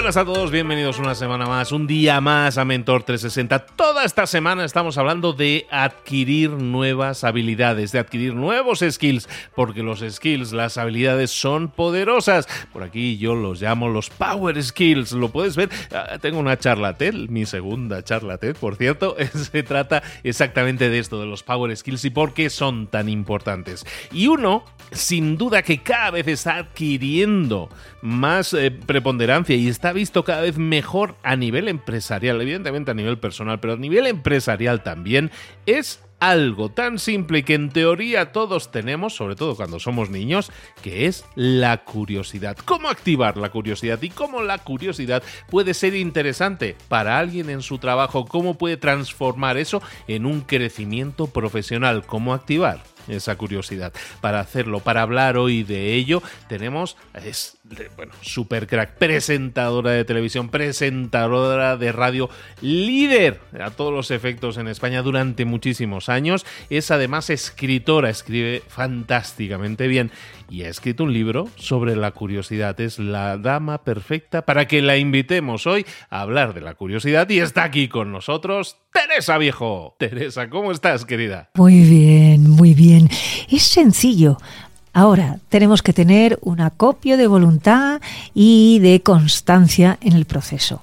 Buenas a todos, bienvenidos una semana más, un día más a Mentor 360. Toda esta semana estamos hablando de adquirir nuevas habilidades, de adquirir nuevos skills, porque los skills, las habilidades son poderosas. Por aquí yo los llamo los power skills, lo puedes ver. Ah, tengo una charla TED, mi segunda charla TED, por cierto, se trata exactamente de esto, de los power skills y por qué son tan importantes. Y uno, sin duda que cada vez está adquiriendo más eh, preponderancia y está visto cada vez mejor a nivel empresarial, evidentemente a nivel personal, pero a nivel empresarial también, es algo tan simple que en teoría todos tenemos, sobre todo cuando somos niños, que es la curiosidad. ¿Cómo activar la curiosidad y cómo la curiosidad puede ser interesante para alguien en su trabajo? ¿Cómo puede transformar eso en un crecimiento profesional? ¿Cómo activar? esa curiosidad. Para hacerlo, para hablar hoy de ello, tenemos, es, bueno, super crack, presentadora de televisión, presentadora de radio, líder a todos los efectos en España durante muchísimos años. Es además escritora, escribe fantásticamente bien y ha escrito un libro sobre la curiosidad. Es la dama perfecta para que la invitemos hoy a hablar de la curiosidad y está aquí con nosotros Teresa Viejo. Teresa, ¿cómo estás, querida? Muy bien, muy bien. Es sencillo. Ahora, tenemos que tener un acopio de voluntad y de constancia en el proceso.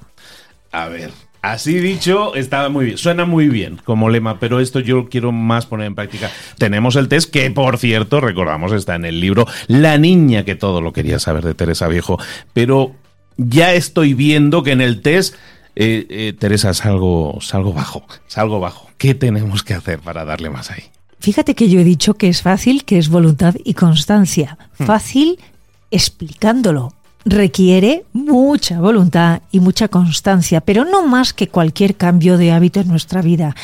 A ver, Así dicho, estaba muy bien. Suena muy bien como lema, pero esto yo quiero más poner en práctica. Tenemos el test que, por cierto, recordamos, está en el libro La niña que todo lo quería saber de Teresa Viejo. Pero ya estoy viendo que en el test, eh, eh, Teresa, salgo, salgo bajo, salgo bajo. ¿Qué tenemos que hacer para darle más ahí? Fíjate que yo he dicho que es fácil, que es voluntad y constancia. Hmm. Fácil explicándolo, requiere mucha voluntad y mucha constancia, pero no más que cualquier cambio de hábito en nuestra vida.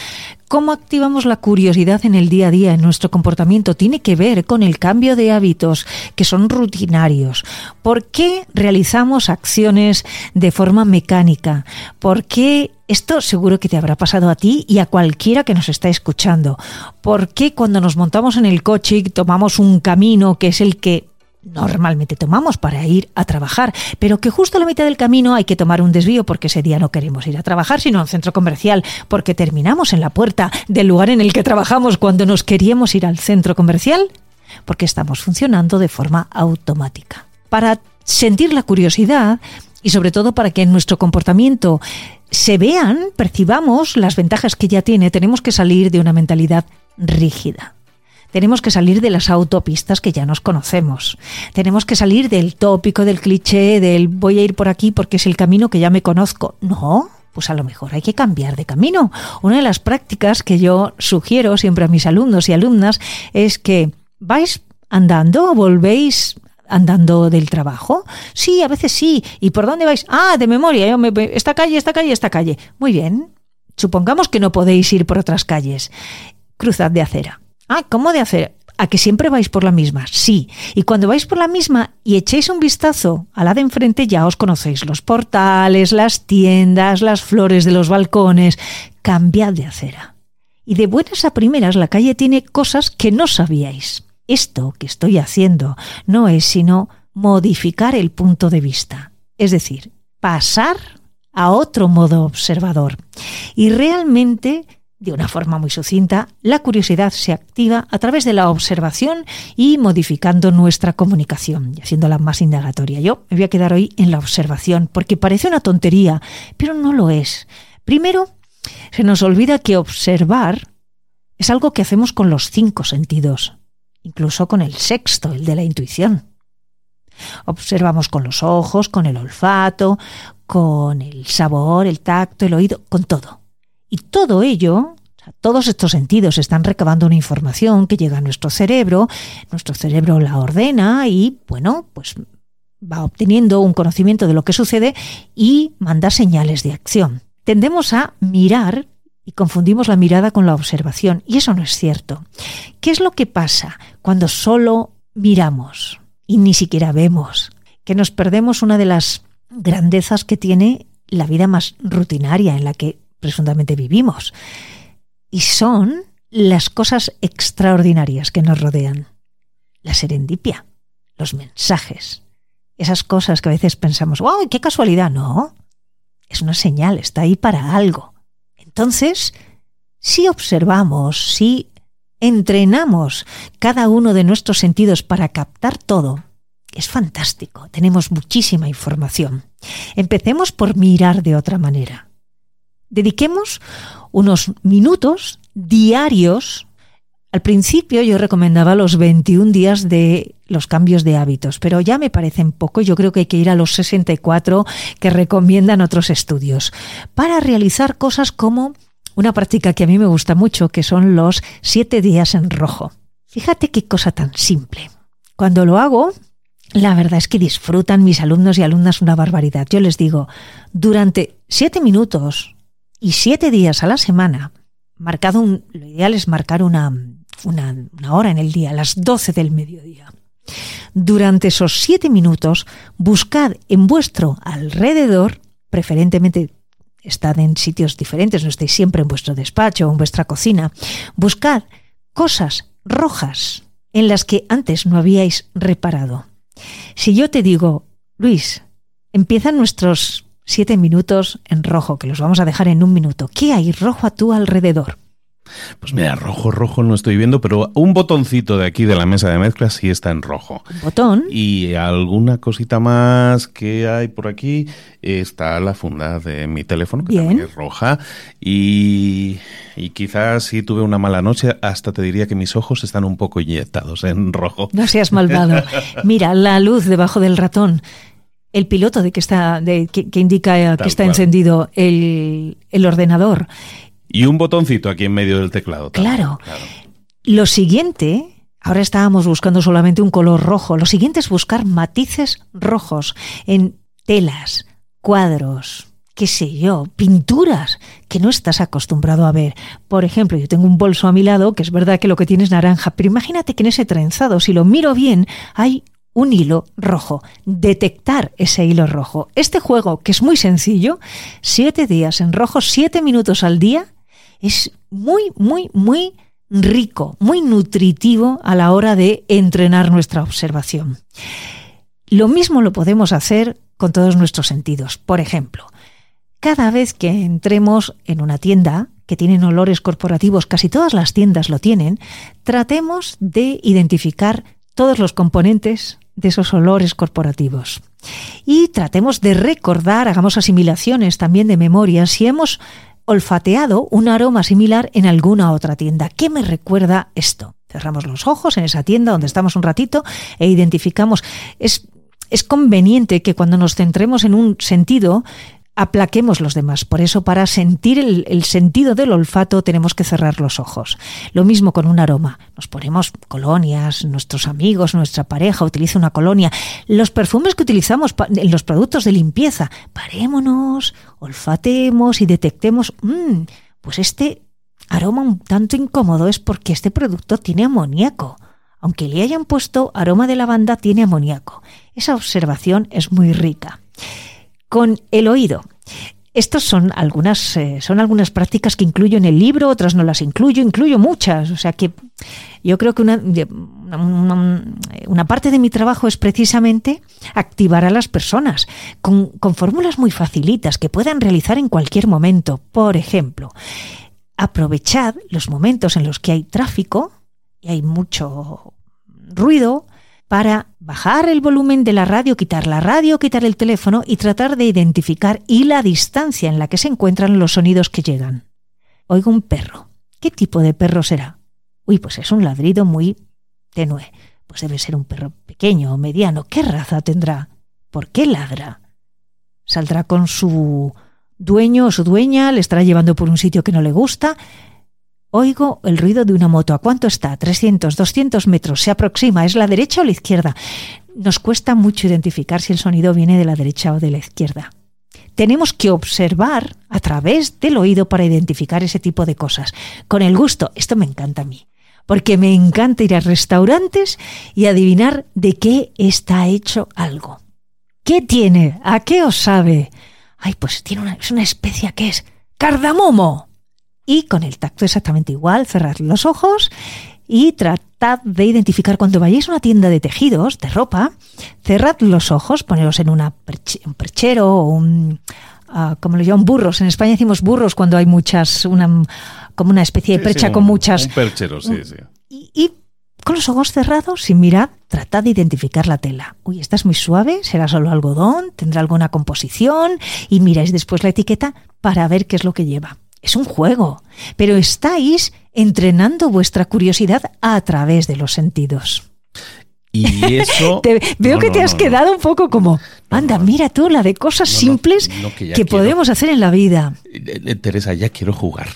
¿Cómo activamos la curiosidad en el día a día, en nuestro comportamiento? Tiene que ver con el cambio de hábitos que son rutinarios. ¿Por qué realizamos acciones de forma mecánica? ¿Por qué esto seguro que te habrá pasado a ti y a cualquiera que nos está escuchando. ¿Por qué cuando nos montamos en el coche tomamos un camino que es el que normalmente tomamos para ir a trabajar, pero que justo a la mitad del camino hay que tomar un desvío porque ese día no queremos ir a trabajar, sino a un centro comercial, porque terminamos en la puerta del lugar en el que trabajamos cuando nos queríamos ir al centro comercial, porque estamos funcionando de forma automática. Para sentir la curiosidad y sobre todo para que en nuestro comportamiento se vean, percibamos las ventajas que ya tiene, tenemos que salir de una mentalidad rígida Tenemos que salir de las autopistas que ya nos conocemos. Tenemos que salir del tópico, del cliché, del voy a ir por aquí porque es el camino que ya me conozco. No, pues a lo mejor hay que cambiar de camino. Una de las prácticas que yo sugiero siempre a mis alumnos y alumnas es que vais andando o volvéis andando del trabajo? Sí, a veces sí. ¿Y por dónde vais? Ah, de memoria. Yo me, esta calle, esta calle, esta calle. Muy bien. Supongamos que no podéis ir por otras calles. Cruzad de acera. Ah, ¿cómo de acera? ¿A que siempre vais por la misma? Sí. Y cuando vais por la misma y echéis un vistazo a la de enfrente, ya os conocéis los portales, las tiendas, las flores de los balcones. Cambiad de acera. Y de buenas a primeras la calle tiene cosas que no sabíais. Esto que estoy haciendo no es sino modificar el punto de vista, es decir, pasar a otro modo observador. Y realmente, de una forma muy sucinta, la curiosidad se activa a través de la observación y modificando nuestra comunicación y haciéndola más indagatoria. Yo me voy a quedar hoy en la observación porque parece una tontería, pero no lo es. Primero, se nos olvida que observar es algo que hacemos con los cinco sentidos incluso con el sexto, el de la intuición. Observamos con los ojos, con el olfato, con el sabor, el tacto, el oído, con todo. Y todo ello, todos estos sentidos están recabando una información que llega a nuestro cerebro, nuestro cerebro la ordena y, bueno, pues va obteniendo un conocimiento de lo que sucede y manda señales de acción. Tendemos a mirar y confundimos la mirada con la observación. Y eso no es cierto. ¿Qué es lo que pasa cuando solo miramos y ni siquiera vemos? Que nos perdemos una de las grandezas que tiene la vida más rutinaria en la que presuntamente vivimos. Y son las cosas extraordinarias que nos rodean. La serendipia, los mensajes, esas cosas que a veces pensamos, ¡wow! ¡Qué casualidad! No, es una señal, está ahí para algo. Entonces, si observamos, si entrenamos cada uno de nuestros sentidos para captar todo, es fantástico, tenemos muchísima información. Empecemos por mirar de otra manera. Dediquemos unos minutos diarios. Al principio yo recomendaba los 21 días de los cambios de hábitos, pero ya me parecen poco. Yo creo que hay que ir a los 64 que recomiendan otros estudios para realizar cosas como una práctica que a mí me gusta mucho, que son los siete días en rojo. Fíjate qué cosa tan simple. Cuando lo hago, la verdad es que disfrutan mis alumnos y alumnas una barbaridad. Yo les digo, durante siete minutos y siete días a la semana, marcado un, lo ideal es marcar una, una, hora en el día, las 12 del mediodía. Durante esos siete minutos, buscad en vuestro alrededor, preferentemente estad en sitios diferentes, no estéis siempre en vuestro despacho o en vuestra cocina, buscad cosas rojas en las que antes no habíais reparado. Si yo te digo, Luis, empiezan nuestros siete minutos en rojo, que los vamos a dejar en un minuto, ¿qué hay rojo a tu alrededor? Pues mira, rojo, rojo no estoy viendo, pero un botoncito de aquí de la mesa de mezclas sí está en rojo. ¿Un botón? Y alguna cosita más que hay por aquí está la funda de mi teléfono, que también es roja. Y, y quizás si tuve una mala noche, hasta te diría que mis ojos están un poco inyectados en rojo. No seas malvado. Mira, la luz debajo del ratón el piloto de que está de, que, indica que está encendido el, el, ordenador y un botoncito aquí en medio del teclado. Claro. Lo siguiente, ahora estábamos buscando solamente un color rojo, lo siguiente es buscar matices rojos en telas, cuadros, qué sé yo, pinturas que no estás acostumbrado a ver. Por ejemplo, yo tengo un bolso a mi lado, que es verdad que lo que tiene es naranja, pero imagínate que en ese trenzado, si lo miro bien, hay un hilo rojo. Detectar ese hilo rojo. Este juego, que es muy sencillo, siete días en rojo, siete minutos al día, es muy, muy, muy rico, muy nutritivo a la hora de entrenar nuestra observación. Lo mismo lo podemos hacer con todos nuestros sentidos. Por ejemplo, cada vez que entremos en una tienda que tienen olores corporativos, casi todas las tiendas lo tienen, tratemos de identificar todos los componentes de esos olores corporativos. Y tratemos de recordar, hagamos asimilaciones también de memoria, si hemos olfateado un aroma similar en alguna otra tienda. ¿Qué me recuerda esto? Cerramos los ojos en esa tienda donde estamos un ratito e identificamos. Es, es conveniente que cuando nos centremos en un sentido, aplaquemos los demás. Por eso, para sentir el, sentido del olfato, tenemos que cerrar los ojos. Lo mismo con un aroma. Nos ponemos colonias, nuestros amigos, nuestra pareja utiliza una colonia. Los perfumes que utilizamos en los productos de limpieza. Parémonos, olfatemos y detectemos. Mmm, pues este aroma un tanto incómodo es porque este producto tiene amoníaco. Aunque le hayan puesto aroma de lavanda, tiene amoníaco. Esa observación es muy rica con el oído. Estas son algunas, eh, son algunas prácticas que incluyo en el libro, otras no las incluyo, incluyo muchas. O sea que yo creo que una, una, parte de mi trabajo es precisamente activar a las personas con, con fórmulas muy facilitas que puedan realizar en cualquier momento. Por ejemplo, aprovechad los momentos en los que hay tráfico y hay mucho ruido para bajar el volumen de la radio, quitar la radio, quitar el teléfono y tratar de identificar y la distancia en la que se encuentran los sonidos que llegan. Oigo un perro. ¿Qué tipo de perro será? Uy, pues es un ladrido muy tenue. Pues debe ser un perro pequeño o mediano. ¿Qué raza tendrá? ¿Por qué ladra? ¿Saldrá con su dueño o su dueña? ¿Le estará llevando por un sitio que no le gusta? Oigo el ruido de una moto. ¿A cuánto está? 300, 200 metros. Se aproxima. ¿Es la derecha o la izquierda? Nos cuesta mucho identificar si el sonido viene de la derecha o de la izquierda. Tenemos que observar a través del oído para identificar ese tipo de cosas. Con el gusto, esto me encanta a mí, porque me encanta ir a restaurantes y adivinar de qué está hecho algo. ¿Qué tiene? ¿A qué os sabe? Ay, pues tiene una, es una especia que es cardamomo. Y con el tacto exactamente igual, cerrar los ojos y tratad de identificar cuando vayáis a una tienda de tejidos, de ropa, cerrad los ojos, poneros en una un perchero o un, uh, como lo llaman, burros. En España decimos burros cuando hay muchas, una, como una especie de percha con muchas... Un perchero, sí, sí. Y, con los ojos cerrados, sin mirar, tratad de identificar la tela. Uy, esta es muy suave, será solo algodón, tendrá alguna composición y miráis después la etiqueta para ver qué es lo que lleva. Es un juego, pero estáis entrenando vuestra curiosidad a través de los sentidos. Y eso. veo que te has quedado un poco como, anda, mira tú la de cosas simples que, podemos hacer en la vida. Eh, eh, Teresa, ya quiero jugar.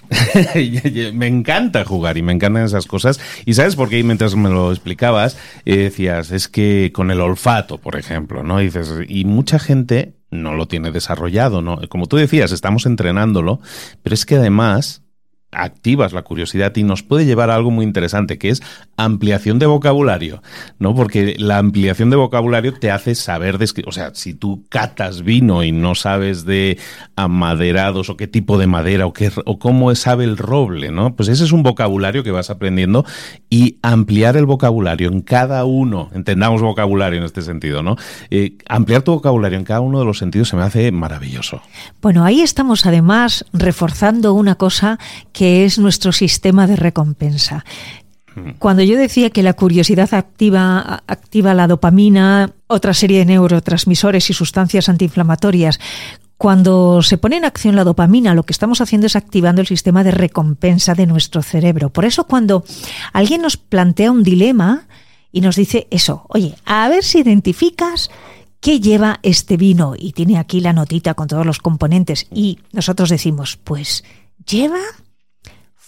me encanta jugar y me encantan esas cosas. Y sabes por qué mientras me lo explicabas, eh, decías, es que con el olfato, por ejemplo, ¿no? dices, y mucha gente no lo tiene desarrollado, ¿no? Como tú decías, estamos entrenándolo, pero es que además activas la curiosidad y nos puede llevar a algo muy interesante, que es ampliación de vocabulario, ¿no? Porque la ampliación de vocabulario te hace saber, de, o sea, si tú catas vino y no sabes de amaderados o qué tipo de madera o, qué, o cómo sabe el roble, ¿no? Pues ese es un vocabulario que vas aprendiendo y ampliar el vocabulario en cada uno, entendamos vocabulario en este sentido, ¿no? Eh, ampliar tu vocabulario en cada uno de los sentidos se me hace maravilloso. Bueno, ahí estamos además reforzando una cosa que es nuestro sistema de recompensa. Mm. Cuando yo decía que la curiosidad activa, activa la dopamina, otra serie de neurotransmisores y sustancias antiinflamatorias, cuando se pone en acción la dopamina, lo que estamos haciendo es activando el sistema de recompensa de nuestro cerebro. Por eso cuando alguien nos plantea un dilema y nos dice eso, oye, a ver si identificas qué lleva este vino y tiene aquí la notita con todos los componentes y nosotros decimos, pues lleva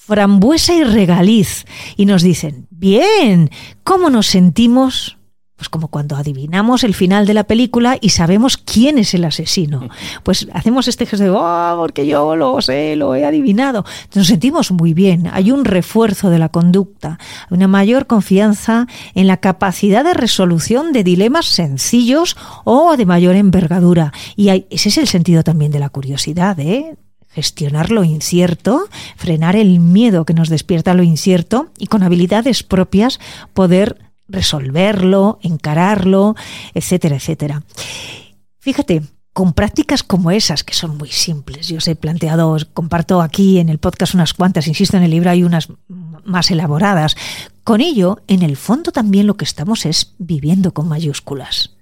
frambuesa y regaliz. Y nos dicen, bien, ¿cómo nos sentimos? Pues como cuando adivinamos el final de la película y sabemos quién es el asesino. Pues hacemos este gesto de, oh, porque yo lo sé, lo he adivinado. Nos sentimos muy bien. Hay un refuerzo de la conducta, una mayor confianza en la capacidad de resolución de dilemas sencillos o de mayor envergadura. Y ese es el sentido también de la curiosidad, ¿eh? Gestionar lo incierto, frenar el miedo que nos despierta lo incierto y con habilidades propias poder resolverlo, encararlo, etcétera, etcétera. Fíjate, con prácticas como esas, que son muy simples, yo os he planteado, comparto aquí en el podcast unas cuantas, insisto, en el libro hay unas más elaboradas. Con ello, en el fondo también lo que estamos es viviendo con mayúsculas.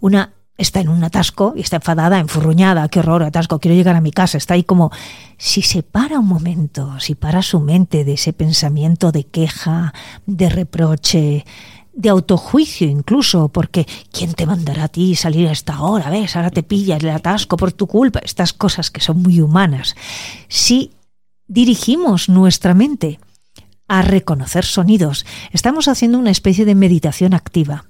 Una está en un atasco y está enfadada, enfurruñada, qué horror, atasco, quiero llegar a mi casa, está ahí como, si se para un momento, si para su mente de ese pensamiento de queja, de reproche, de autojuicio incluso, porque ¿quién te mandará a ti salir a esta hora? ¿Ves? Ahora te pilla el atasco por tu culpa, estas cosas que son muy humanas. Si dirigimos nuestra mente a reconocer sonidos, estamos haciendo una especie de meditación activa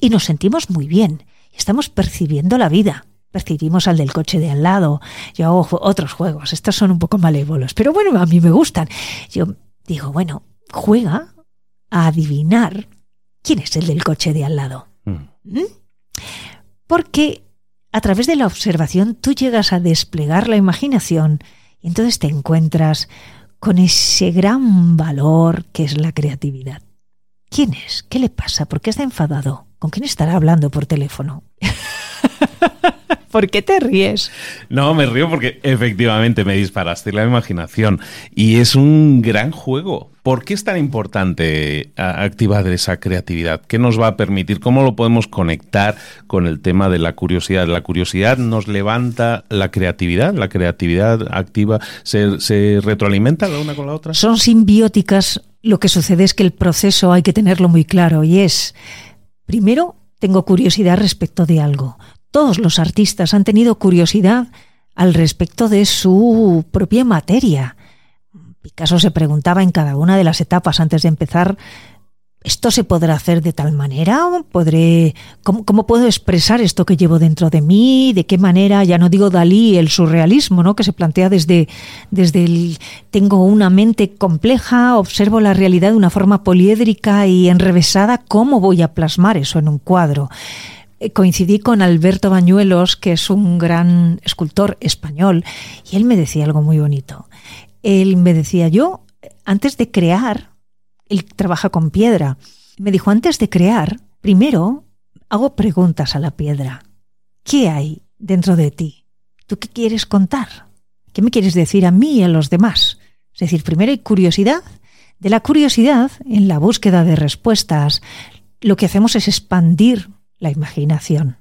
y nos sentimos muy bien Estamos percibiendo la vida. Percibimos al del coche de al lado. Yo hago otros juegos. Estos son un poco malévolos. Pero bueno, a mí me gustan. Yo digo, bueno, juega a adivinar quién es el del coche de al lado. Mm. ¿Mm? Porque a través de la observación tú llegas a desplegar la imaginación y entonces te encuentras con ese gran valor que es la creatividad. ¿Quién es? ¿Qué le pasa? ¿Por qué está enfadado? ¿Con quién estará hablando por teléfono? ¿Por qué te ríes? No, me río porque efectivamente me disparaste la imaginación y es un gran juego. ¿Por qué es tan importante activar esa creatividad? ¿Qué nos va a permitir? ¿Cómo lo podemos conectar con el tema de la curiosidad? La curiosidad nos levanta la creatividad, la creatividad activa se, se retroalimenta la una con la otra. Son simbióticas. Lo que sucede es que el proceso hay que tenerlo muy claro y es Primero, tengo curiosidad respecto de algo. Todos los artistas han tenido curiosidad al respecto de su propia materia. Picasso se preguntaba en cada una de las etapas antes de empezar ¿Esto se podrá hacer de tal manera? ¿Podré, cómo, puedo expresar esto que llevo dentro de mí? ¿De qué manera? Ya no digo Dalí, el surrealismo, ¿no? que se plantea desde, desde el tengo una mente compleja, observo la realidad de una forma poliédrica y enrevesada, ¿cómo voy a plasmar eso en un cuadro? Eh, coincidí con Alberto Bañuelos, que es un gran escultor español, y él me decía algo muy bonito. Él me decía, yo, antes de crear, él trabaja con piedra. Me dijo, antes de crear, primero hago preguntas a la piedra. ¿Qué hay dentro de ti? ¿Tú qué quieres contar? ¿Qué me quieres decir a mí y a los demás? Es decir, primero hay curiosidad. De la curiosidad, en la búsqueda de respuestas, lo que hacemos es expandir la imaginación,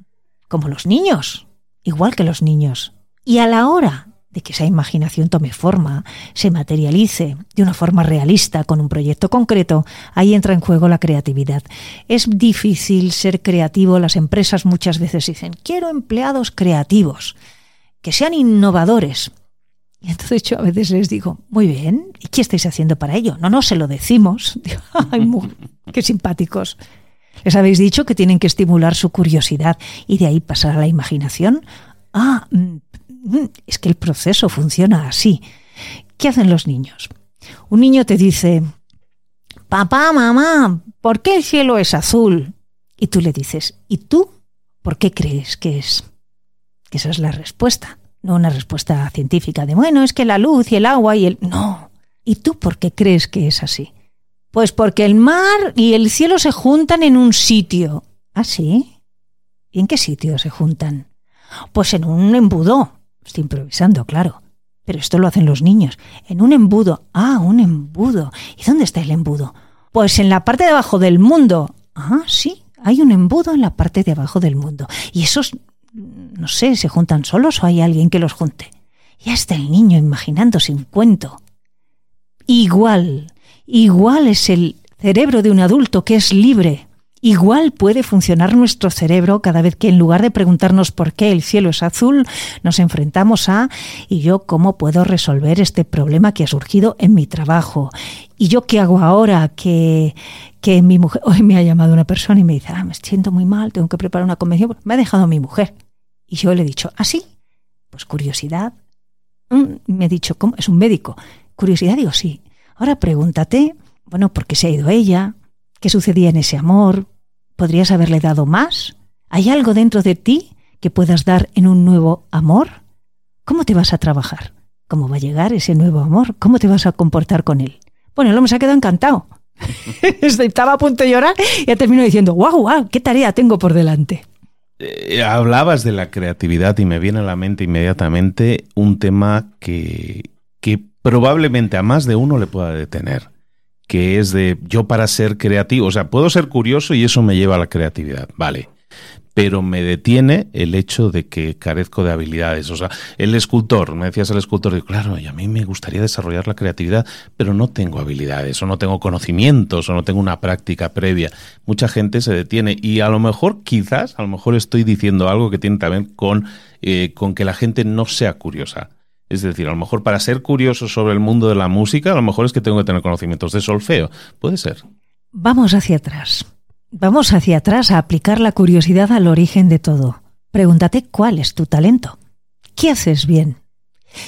como los niños, igual que los niños. Y a la hora de que esa imaginación tome forma, se materialice de una forma realista con un proyecto concreto, ahí entra en juego la creatividad. Es difícil ser creativo, las empresas muchas veces dicen, quiero empleados creativos, que sean innovadores. Y entonces yo a veces les digo, muy bien, ¿y qué estáis haciendo para ello? No, no, se lo decimos. Qué simpáticos. Les habéis dicho que tienen que estimular su curiosidad y de ahí pasar a la imaginación. Ah, mm, Mm, es que el proceso funciona así. ¿Qué hacen los niños? Un niño te dice, papá, mamá, ¿por qué el cielo es azul? Y tú le dices, ¿y tú por qué crees que es? Esa es la respuesta, no una respuesta científica de, bueno, es que la luz y el agua y el... No. ¿Y tú por qué crees que es así? Pues porque el mar y el cielo se juntan en un sitio. ¿Ah, sí? ¿Y en qué sitio se juntan? Pues en un embudo. Estoy improvisando, claro. Pero esto lo hacen los niños. En un embudo. Ah, un embudo. ¿Y dónde está el embudo? Pues en la parte de abajo del mundo. Ah, sí, hay un embudo en la parte de abajo del mundo. Y esos, no sé, ¿se juntan solos o hay alguien que los junte? Ya está el niño imaginándose un cuento. Igual, igual es el cerebro de un adulto que es libre, Igual puede funcionar nuestro cerebro cada vez que en lugar de preguntarnos por qué el cielo es azul, nos enfrentamos a ¿y yo cómo puedo resolver este problema que ha surgido en mi trabajo? ¿Y yo qué hago ahora que, que mi mujer... Hoy me ha llamado una persona y me dice, ah, me siento muy mal, tengo que preparar una convención. Me ha dejado mi mujer. Y yo le he dicho, ¿ah, sí? Pues curiosidad. Mm, me ha dicho, ¿cómo? Es un médico. Curiosidad, digo, sí. Ahora pregúntate, bueno, ¿por qué se ha ido ella? ¿Qué sucedía en ese amor? ¿Podrías haberle dado más? ¿Hay algo dentro de ti que puedas dar en un nuevo amor? ¿Cómo te vas a trabajar? ¿Cómo va a llegar ese nuevo amor? ¿Cómo te vas a comportar con él? Bueno, el hombre se ha quedado encantado. Estaba a punto de llorar y ya terminó diciendo, guau, guau, qué tarea tengo por delante. Eh, hablabas de la creatividad y me viene a la mente inmediatamente un tema que probablemente a más de uno le pueda detener que es de yo para ser creativo, o sea, puedo ser curioso y eso me lleva a la creatividad, vale. pero me detiene el hecho de que carezco de habilidades. O sea, el escultor, me decías el escultor, digo, claro, y a mí me gustaría desarrollar la creatividad, pero no tengo habilidades, o no tengo conocimientos, o no tengo una práctica previa. Mucha gente se detiene y a lo mejor, quizás, a lo mejor estoy diciendo algo que tiene también con, eh, con que la gente no sea curiosa. Es decir, a lo mejor para ser curioso sobre el mundo de la música, a lo mejor es que tengo que tener conocimientos de solfeo. Puede ser. Vamos hacia atrás. Vamos hacia atrás a aplicar la curiosidad al origen de todo. Pregúntate cuál es tu talento. ¿Qué haces bien?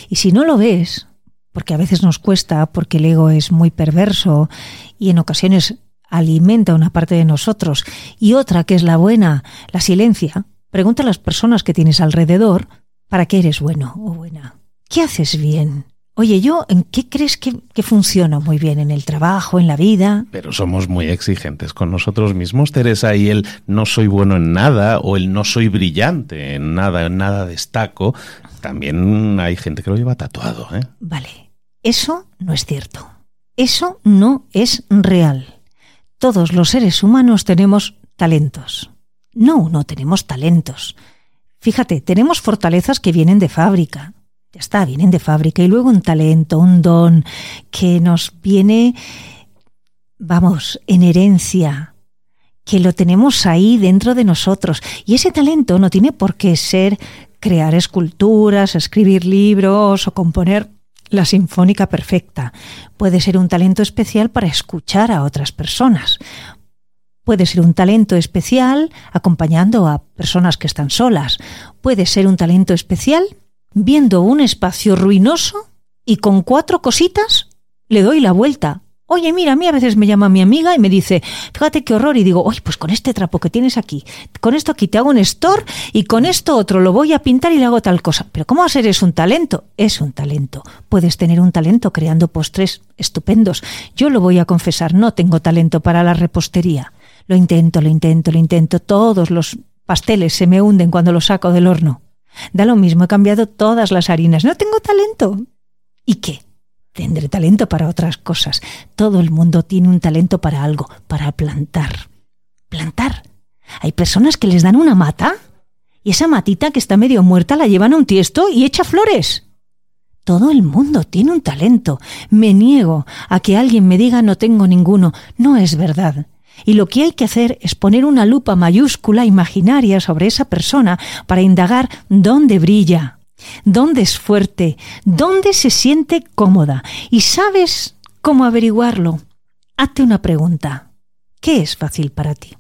Y si no lo ves, porque a veces nos cuesta, porque el ego es muy perverso y en ocasiones alimenta una parte de nosotros y otra que es la buena, la silencia, pregunta a las personas que tienes alrededor para qué eres bueno o buena. ¿Qué haces bien? Oye, yo, ¿en qué crees que, que funciona muy bien? ¿En el trabajo, en la vida? Pero somos muy exigentes con nosotros mismos, Teresa, y el no soy bueno en nada o el no soy brillante en nada, en nada destaco. También hay gente que lo lleva tatuado, ¿eh? Vale, eso no es cierto. Eso no es real. Todos los seres humanos tenemos talentos. No, no tenemos talentos. Fíjate, tenemos fortalezas que vienen de fábrica, ya está, vienen de fábrica y luego un talento, un don que nos viene, vamos, en herencia, que lo tenemos ahí dentro de nosotros. Y ese talento no tiene por qué ser crear esculturas, escribir libros o componer la sinfónica perfecta. Puede ser un talento especial para escuchar a otras personas. Puede ser un talento especial acompañando a personas que están solas. Puede ser un talento especial viendo un espacio ruinoso y con cuatro cositas le doy la vuelta. Oye, mira, a mí a veces me llama mi amiga y me dice, fíjate qué horror, y digo, oye, pues con este trapo que tienes aquí, con esto aquí te hago un store y con esto otro lo voy a pintar y le hago tal cosa. Pero ¿cómo ser? Es un talento. Es un talento. Puedes tener un talento creando postres estupendos. Yo lo voy a confesar, no tengo talento para la repostería. Lo intento, lo intento, lo intento. Todos los pasteles se me hunden cuando los saco del horno. Da lo mismo, he cambiado todas las harinas. No tengo talento. ¿Y qué? Tendré talento para otras cosas. Todo el mundo tiene un talento para algo, para plantar. Plantar. Hay personas que les dan una mata y esa matita que está medio muerta la llevan a un tiesto y echa flores. Todo el mundo tiene un talento. Me niego a que alguien me diga no tengo ninguno. No es verdad. Y lo que hay que hacer es poner una lupa mayúscula imaginaria sobre esa persona para indagar dónde brilla, dónde es fuerte, dónde se siente cómoda. ¿Y sabes cómo averiguarlo? Hazte una pregunta. ¿Qué es fácil para ti?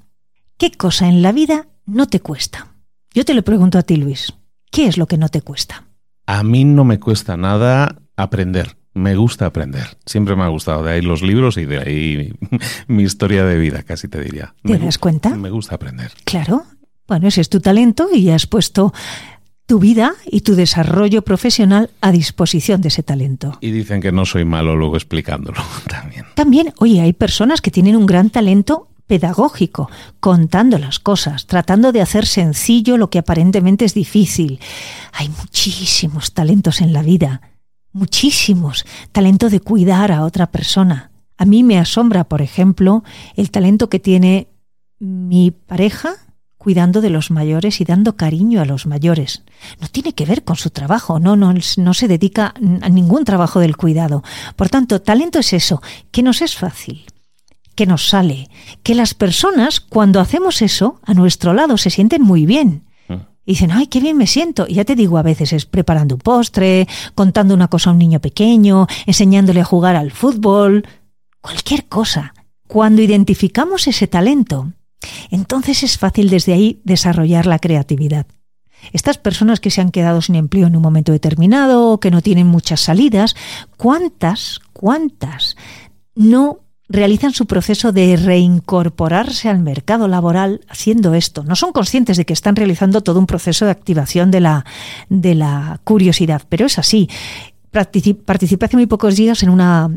¿Qué cosa en la vida no te cuesta? Yo te lo pregunto a ti, Luis. ¿Qué es lo que no te cuesta? A mí no me cuesta nada aprender me gusta aprender. Siempre me ha gustado. De ahí los libros y de ahí mi historia de vida, casi te diría. ¿Te das cuenta? Me gusta aprender. Claro. Bueno, ese es tu talento y has puesto tu vida y tu desarrollo profesional a disposición de ese talento. Y dicen que no soy malo luego explicándolo también. También, oye, hay personas que tienen un gran talento pedagógico, contando las cosas, tratando de hacer sencillo lo que aparentemente es difícil. Hay muchísimos talentos en la vida muchísimos, talento de cuidar a otra persona. A mí me asombra, por ejemplo, el talento que tiene mi pareja cuidando de los mayores y dando cariño a los mayores. No tiene que ver con su trabajo, no, no, no se dedica a ningún trabajo del cuidado. Por tanto, talento es eso, que nos es fácil, que nos sale, que las personas cuando hacemos eso a nuestro lado se sienten muy bien y dicen, ay, qué bien me siento. Y ya te digo, a veces es preparando un postre, contando una cosa a un niño pequeño, enseñándole a jugar al fútbol, cualquier cosa. Cuando identificamos ese talento, entonces es fácil desde ahí desarrollar la creatividad. Estas personas que se han quedado sin empleo en un momento determinado o que no tienen muchas salidas, ¿cuántas, cuántas no realizan su proceso de reincorporarse al mercado laboral haciendo esto. No son conscientes de que están realizando todo un proceso de activación de la, de la curiosidad, pero es así. Participé hace muy pocos días en una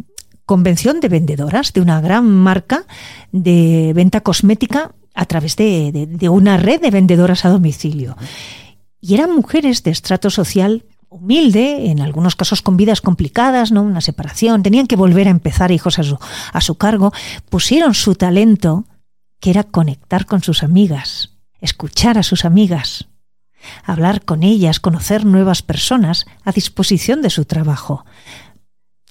convención de vendedoras de una gran marca de venta cosmética a través de, de una red de vendedoras a domicilio. Y eran mujeres de estrato social humilde, en algunos casos con vidas complicadas, ¿no? Una separación, tenían que volver a empezar hijos a su, a su cargo, pusieron su talento, que era conectar con sus amigas. escuchar a sus amigas, hablar con ellas, conocer nuevas personas a disposición de su trabajo.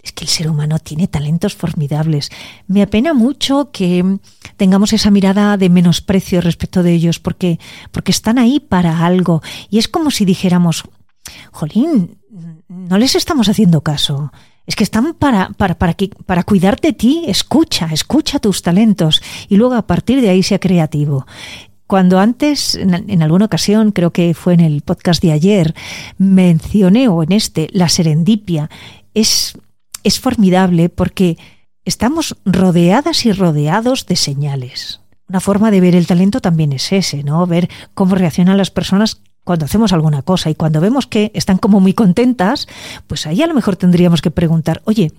Es que el ser humano tiene talentos formidables. Me apena mucho que tengamos esa mirada de menosprecio respecto de ellos, porque, porque están ahí para algo. Y es como si dijéramos, Jolín, no les estamos haciendo caso. Es que están para, para, para, para cuidar de ti. Escucha, escucha tus talentos y luego a partir de ahí sea creativo. Cuando antes, en, alguna ocasión, creo que fue en el podcast de ayer, mencioné, o en este, la serendipia, es, es formidable porque estamos rodeadas y rodeados de señales. Una forma de ver el talento también es ese, ¿no? Ver cómo reaccionan las personas cuando hacemos alguna cosa y cuando vemos que están como muy contentas, pues ahí a lo mejor tendríamos que preguntar, oye,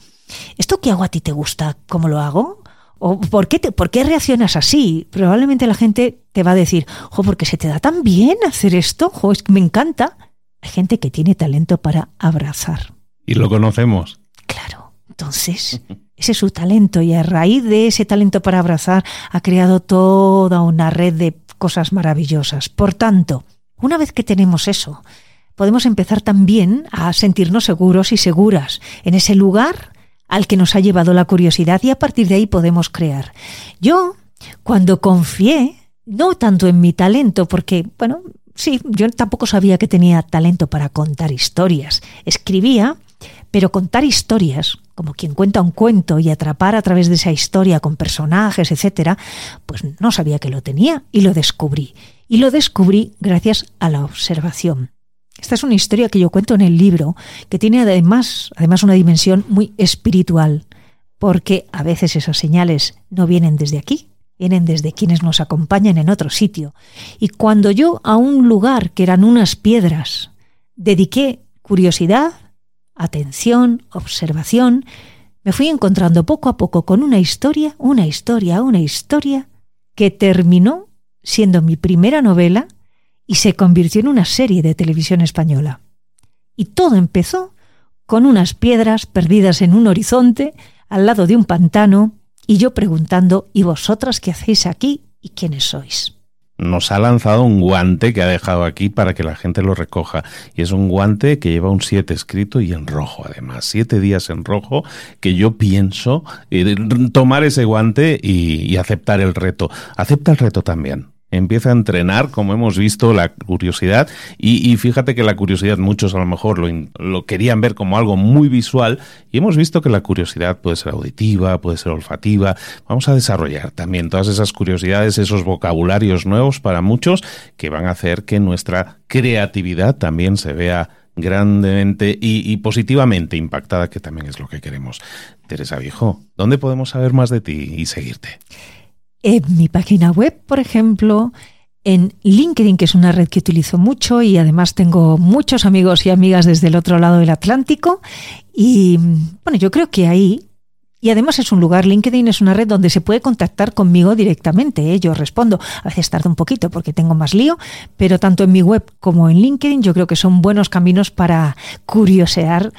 ¿esto que hago a ti te gusta? ¿Cómo lo hago? ¿O por qué, te, por qué reaccionas así? Probablemente la gente te va a decir, jo, porque se te da tan bien hacer esto, jo, es que me encanta. Hay gente que tiene talento para abrazar. Y lo conocemos. Claro. Entonces, ese es su talento y a raíz de ese talento para abrazar ha creado toda una red de cosas maravillosas. Por tanto, una vez que tenemos eso, podemos empezar también a sentirnos seguros y seguras en ese lugar al que nos ha llevado la curiosidad y a partir de ahí podemos crear. Yo, cuando confié, no tanto en mi talento, porque, bueno, sí, yo tampoco sabía que tenía talento para contar historias. Escribía, pero contar historias, como quien cuenta un cuento y atrapar a través de esa historia con personajes, etcétera, pues no sabía que lo tenía y lo descubrí. Y lo descubrí gracias a la observación. Esta es una historia que yo cuento en el libro, que tiene además, además una dimensión muy espiritual, porque a veces esas señales no vienen desde aquí, vienen desde quienes nos acompañan en otro sitio. Y cuando yo a un lugar que eran unas piedras dediqué curiosidad, atención, observación, me fui encontrando poco a poco con una historia, una historia, una historia, que terminó siendo mi primera novela y se convirtió en una serie de televisión española. Y todo empezó con unas piedras perdidas en un horizonte al lado de un pantano y yo preguntando, ¿y vosotras qué hacéis aquí y quiénes sois? Nos ha lanzado un guante que ha dejado aquí para que la gente lo recoja. Y es un guante que lleva un 7 escrito y en rojo, además. Siete días en rojo, que yo pienso eh, tomar ese guante y, y aceptar el reto. Acepta el reto también empieza a entrenar, como hemos visto, la curiosidad. Y, fíjate que la curiosidad muchos a lo mejor lo, lo, querían ver como algo muy visual y hemos visto que la curiosidad puede ser auditiva, puede ser olfativa. Vamos a desarrollar también todas esas curiosidades, esos vocabularios nuevos para muchos que van a hacer que nuestra creatividad también se vea grandemente y, y, positivamente impactada, que también es lo que queremos. Teresa Viejo, ¿dónde podemos saber más de ti y seguirte? En mi página web, por ejemplo, en LinkedIn, que es una red que utilizo mucho y además tengo muchos amigos y amigas desde el otro lado del Atlántico. Y bueno, yo creo que ahí, y además es un lugar, LinkedIn es una red donde se puede contactar conmigo directamente. ¿eh? Yo respondo, a veces tarda un poquito porque tengo más lío, pero tanto en mi web como en LinkedIn yo creo que son buenos caminos para curiosear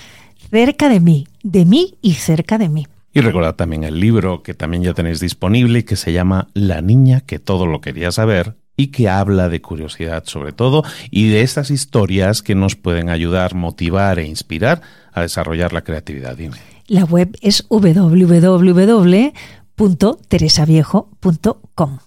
cerca de mí, de mí y cerca de mí. Y recordad también el libro que también ya tenéis disponible que se llama La niña que todo lo quería saber y que habla de curiosidad sobre todo y de estas historias que nos pueden ayudar, motivar e inspirar a desarrollar la creatividad. Dime. La web es www.teresaviejo.com.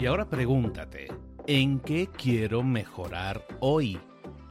Y ahora pregúntate, ¿en qué quiero mejorar hoy?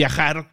viajar